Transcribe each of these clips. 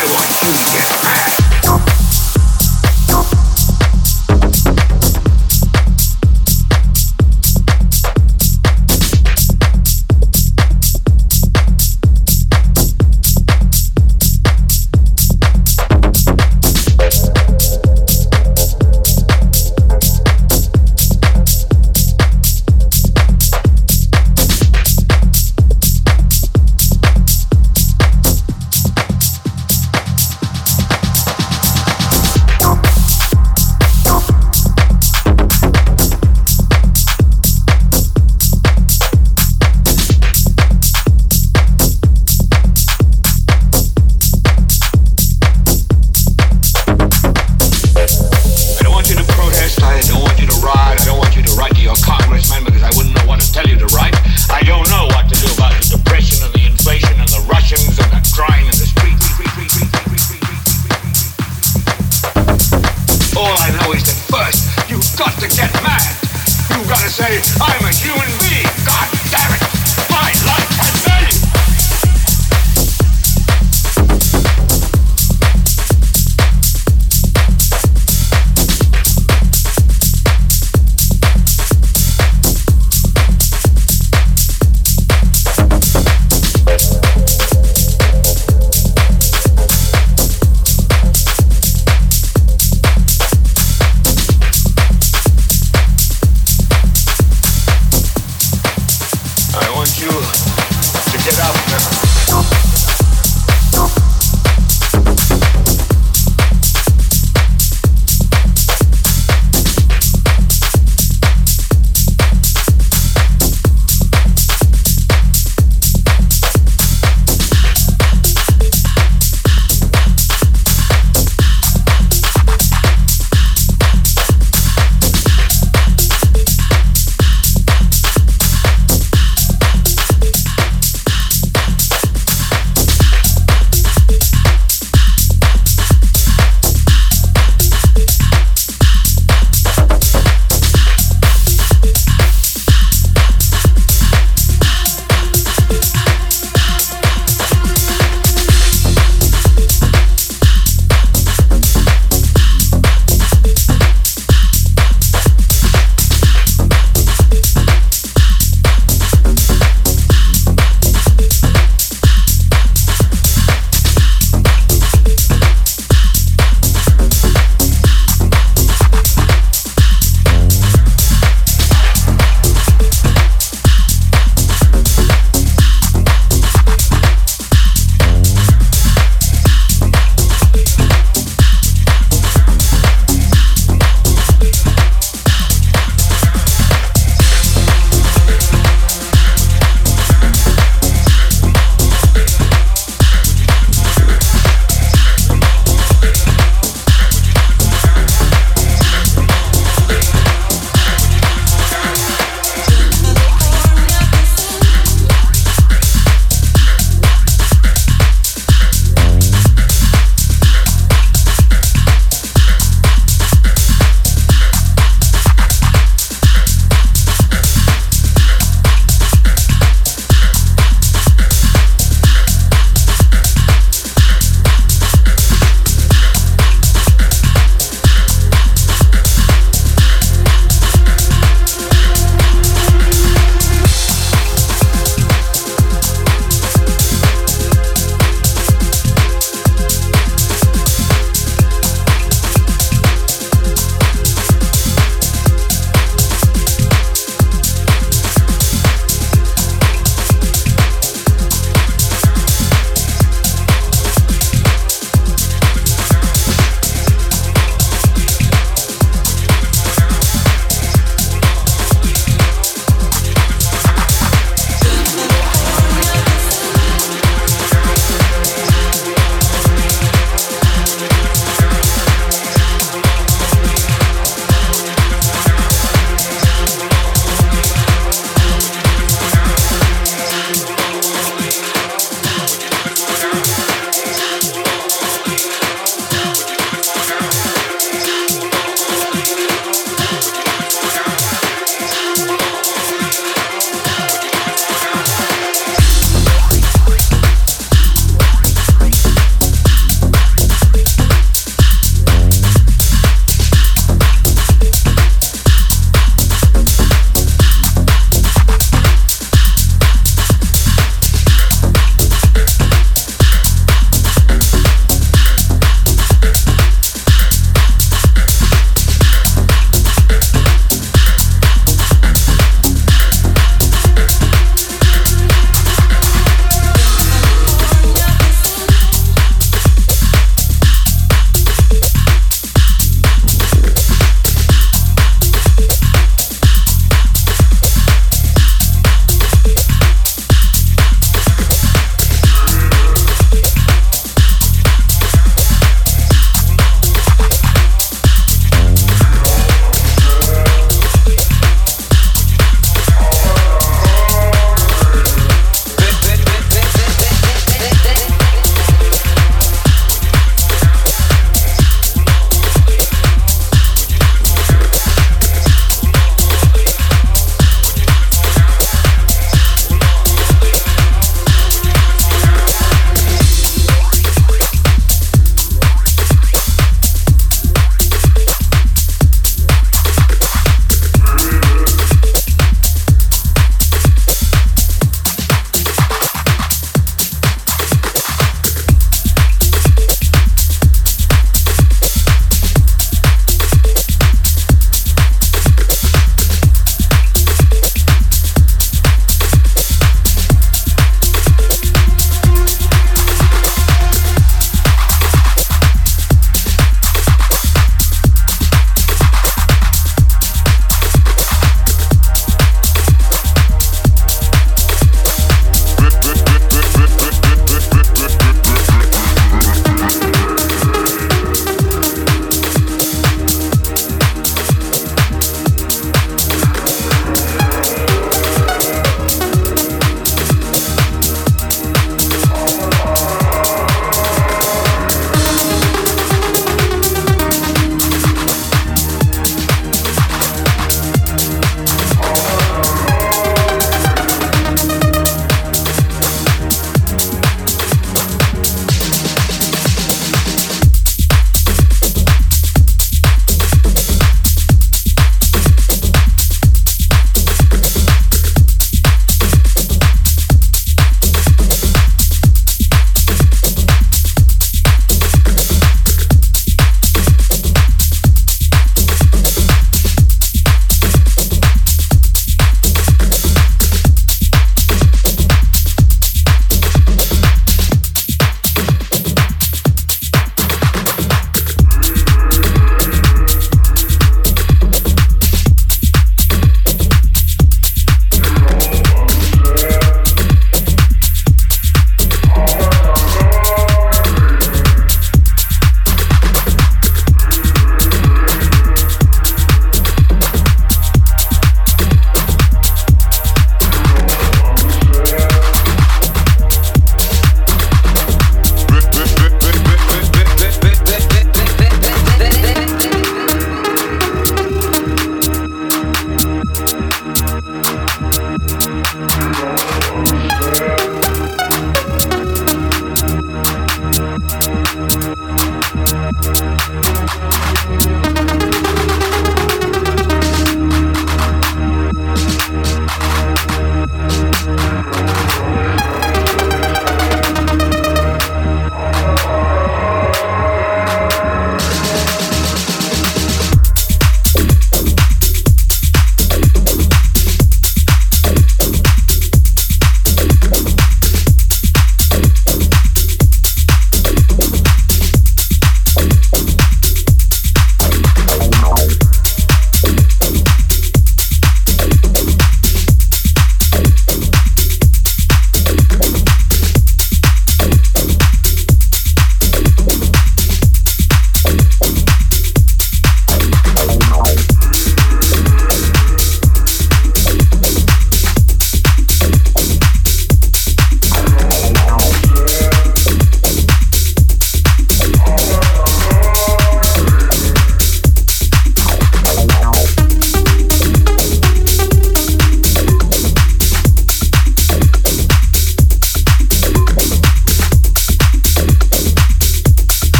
I want you to get mad.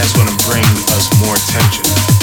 That's gonna bring us more attention.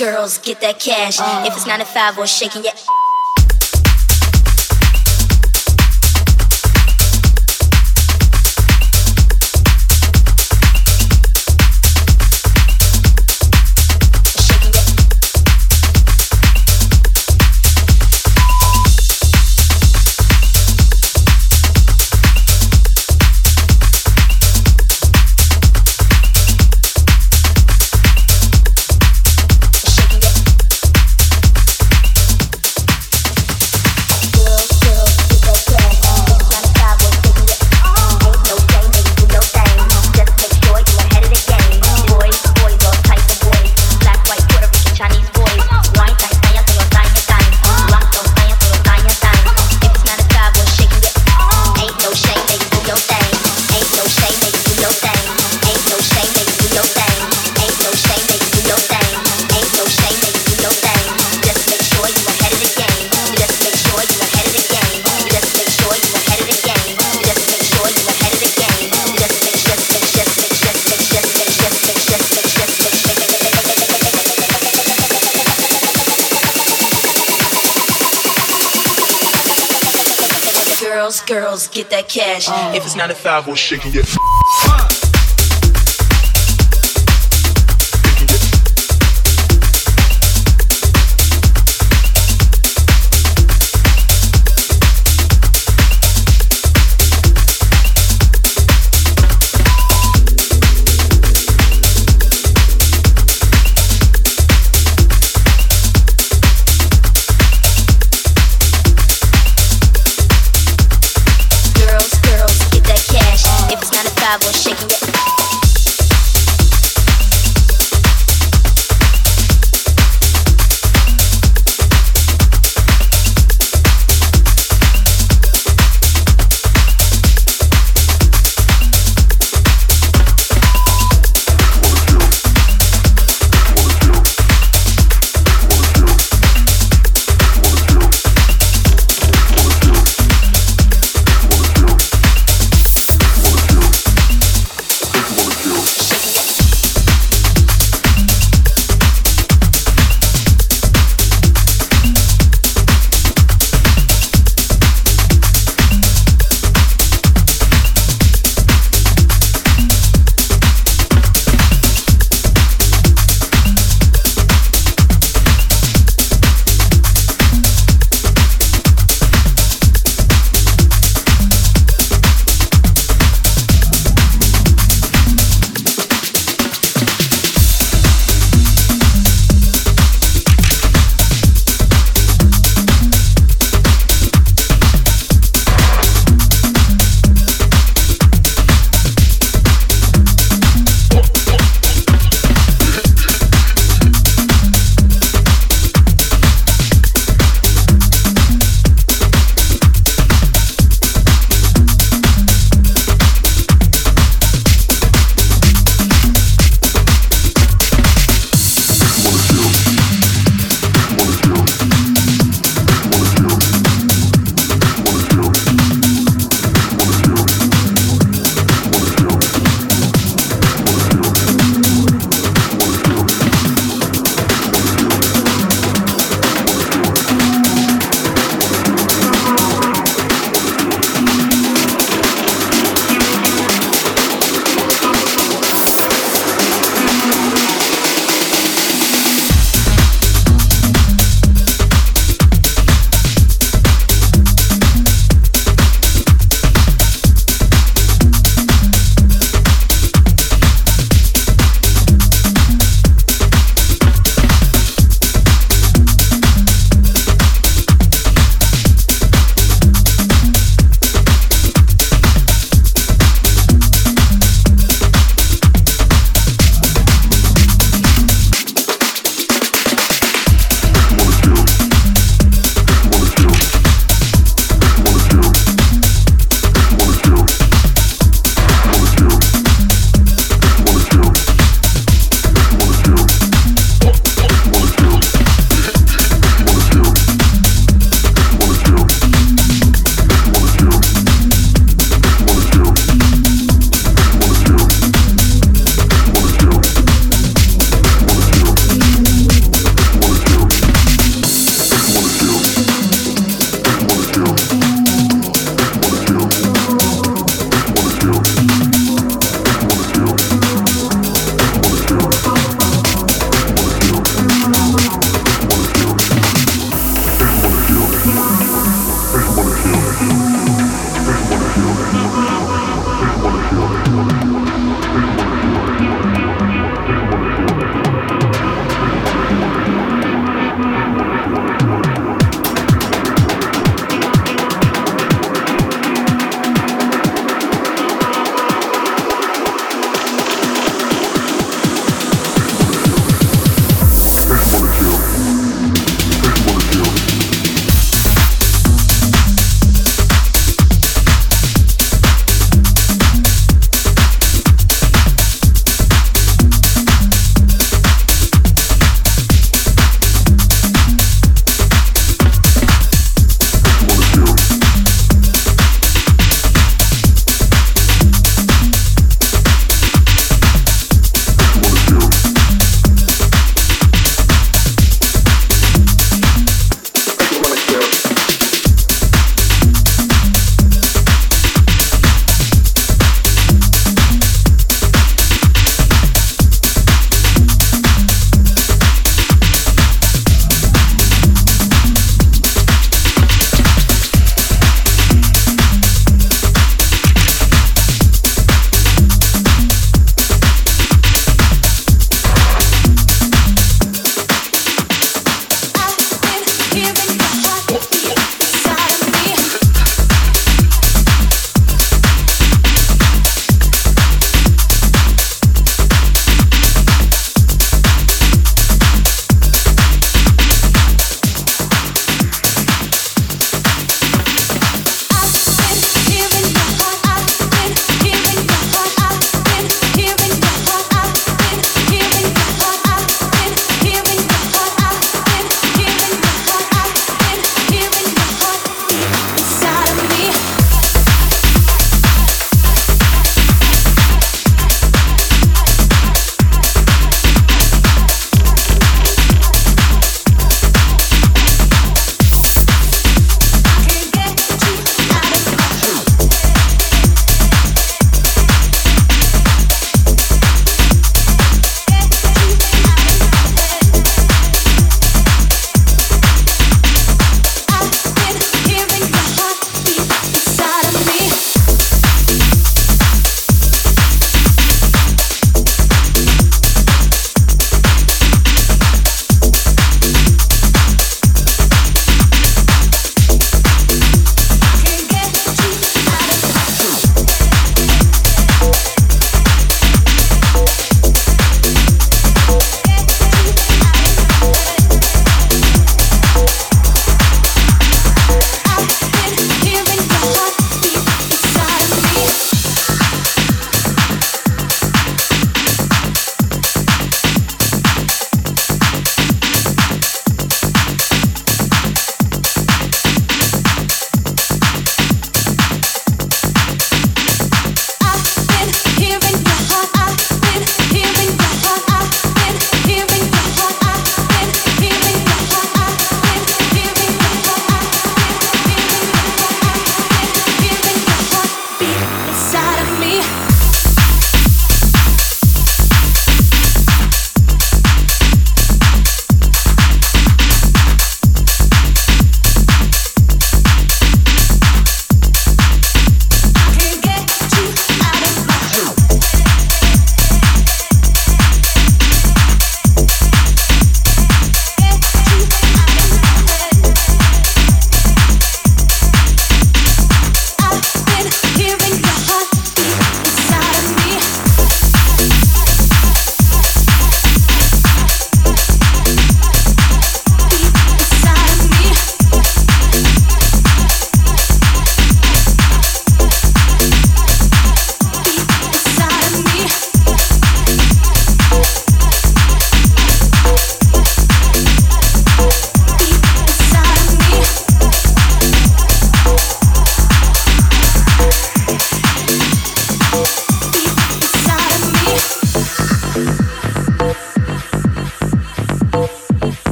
Girls, get that cash. If it's nine to five or shaking your it's nine to five or shaking your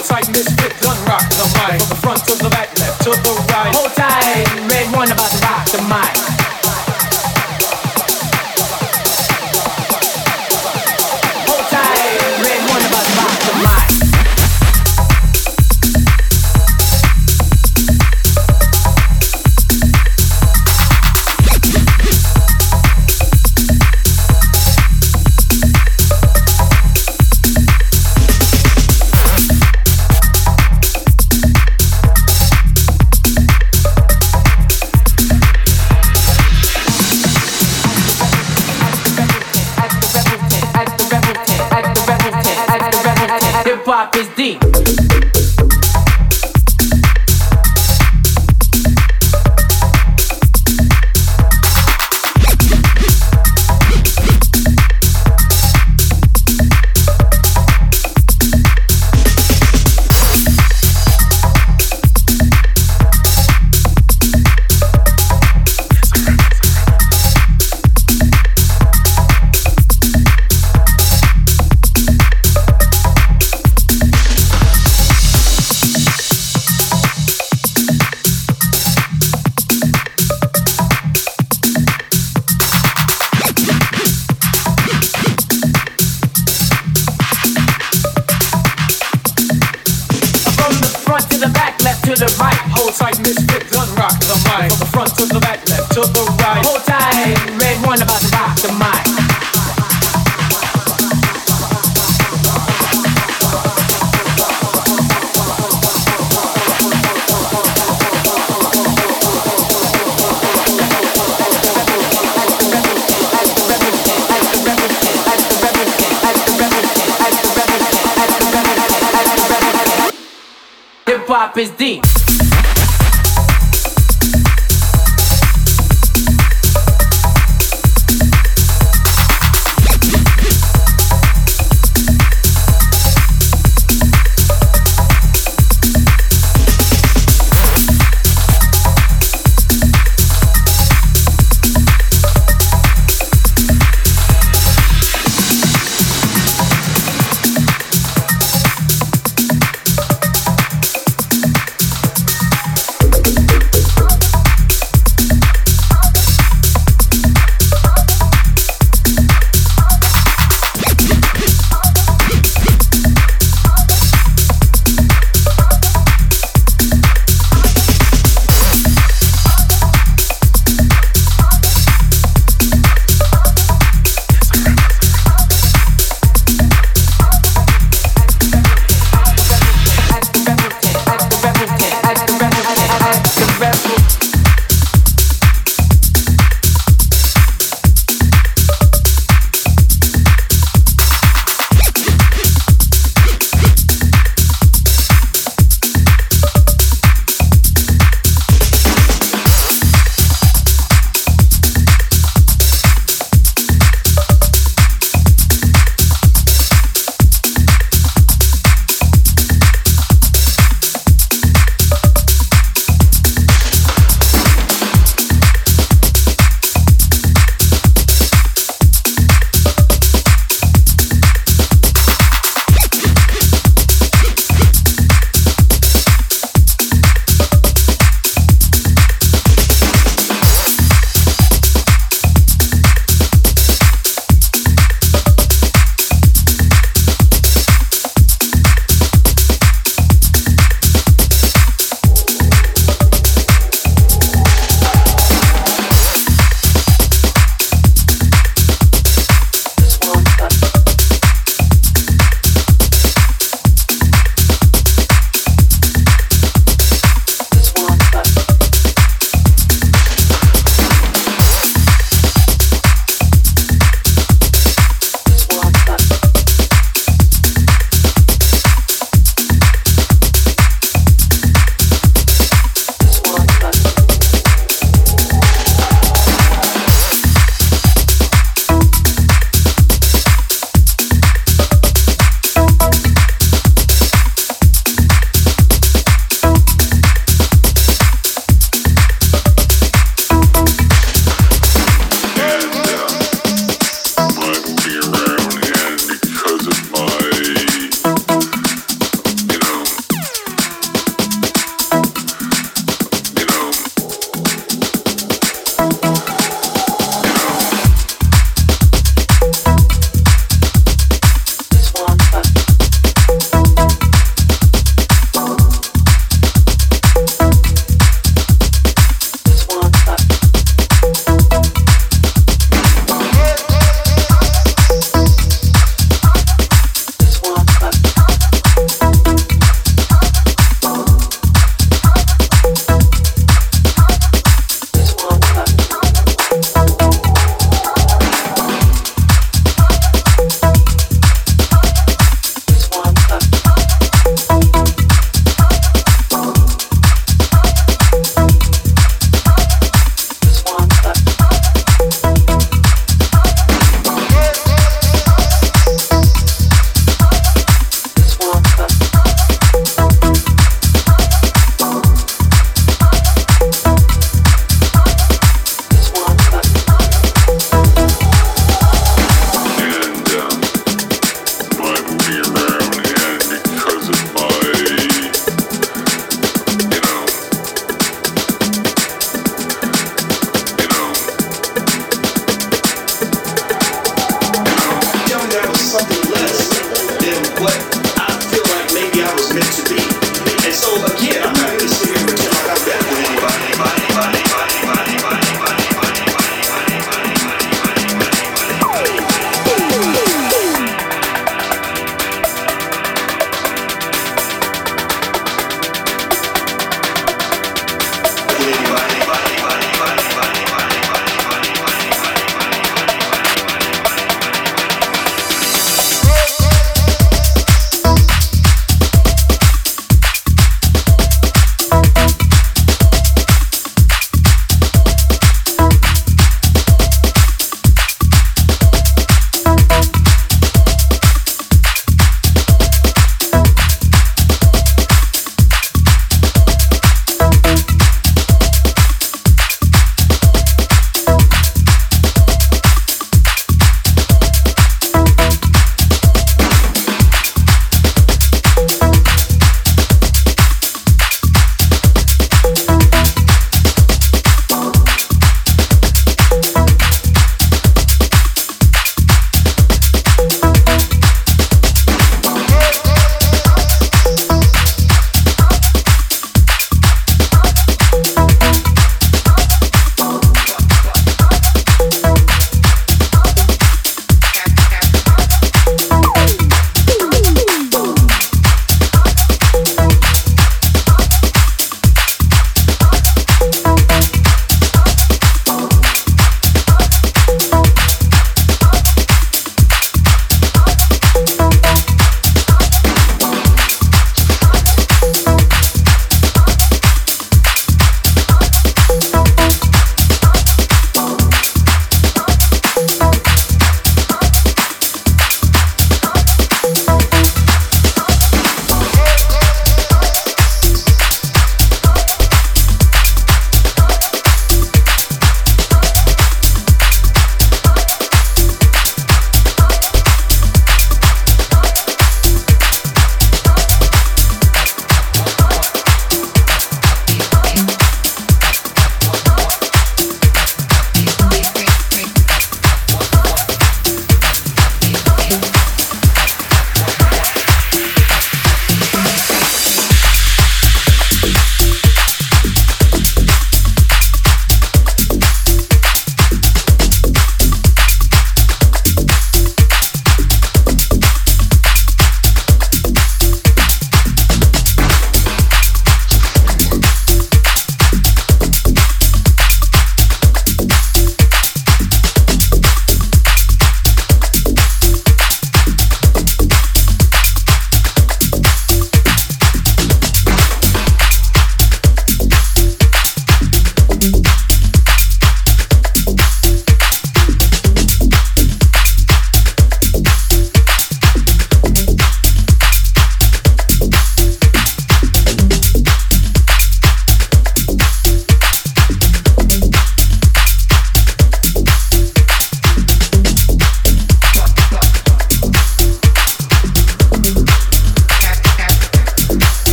soul tight, misfit, gun rock the mic. From the front to the back, left to the right. Hold tight, red one about to rock the mic.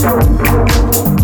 Relax your body.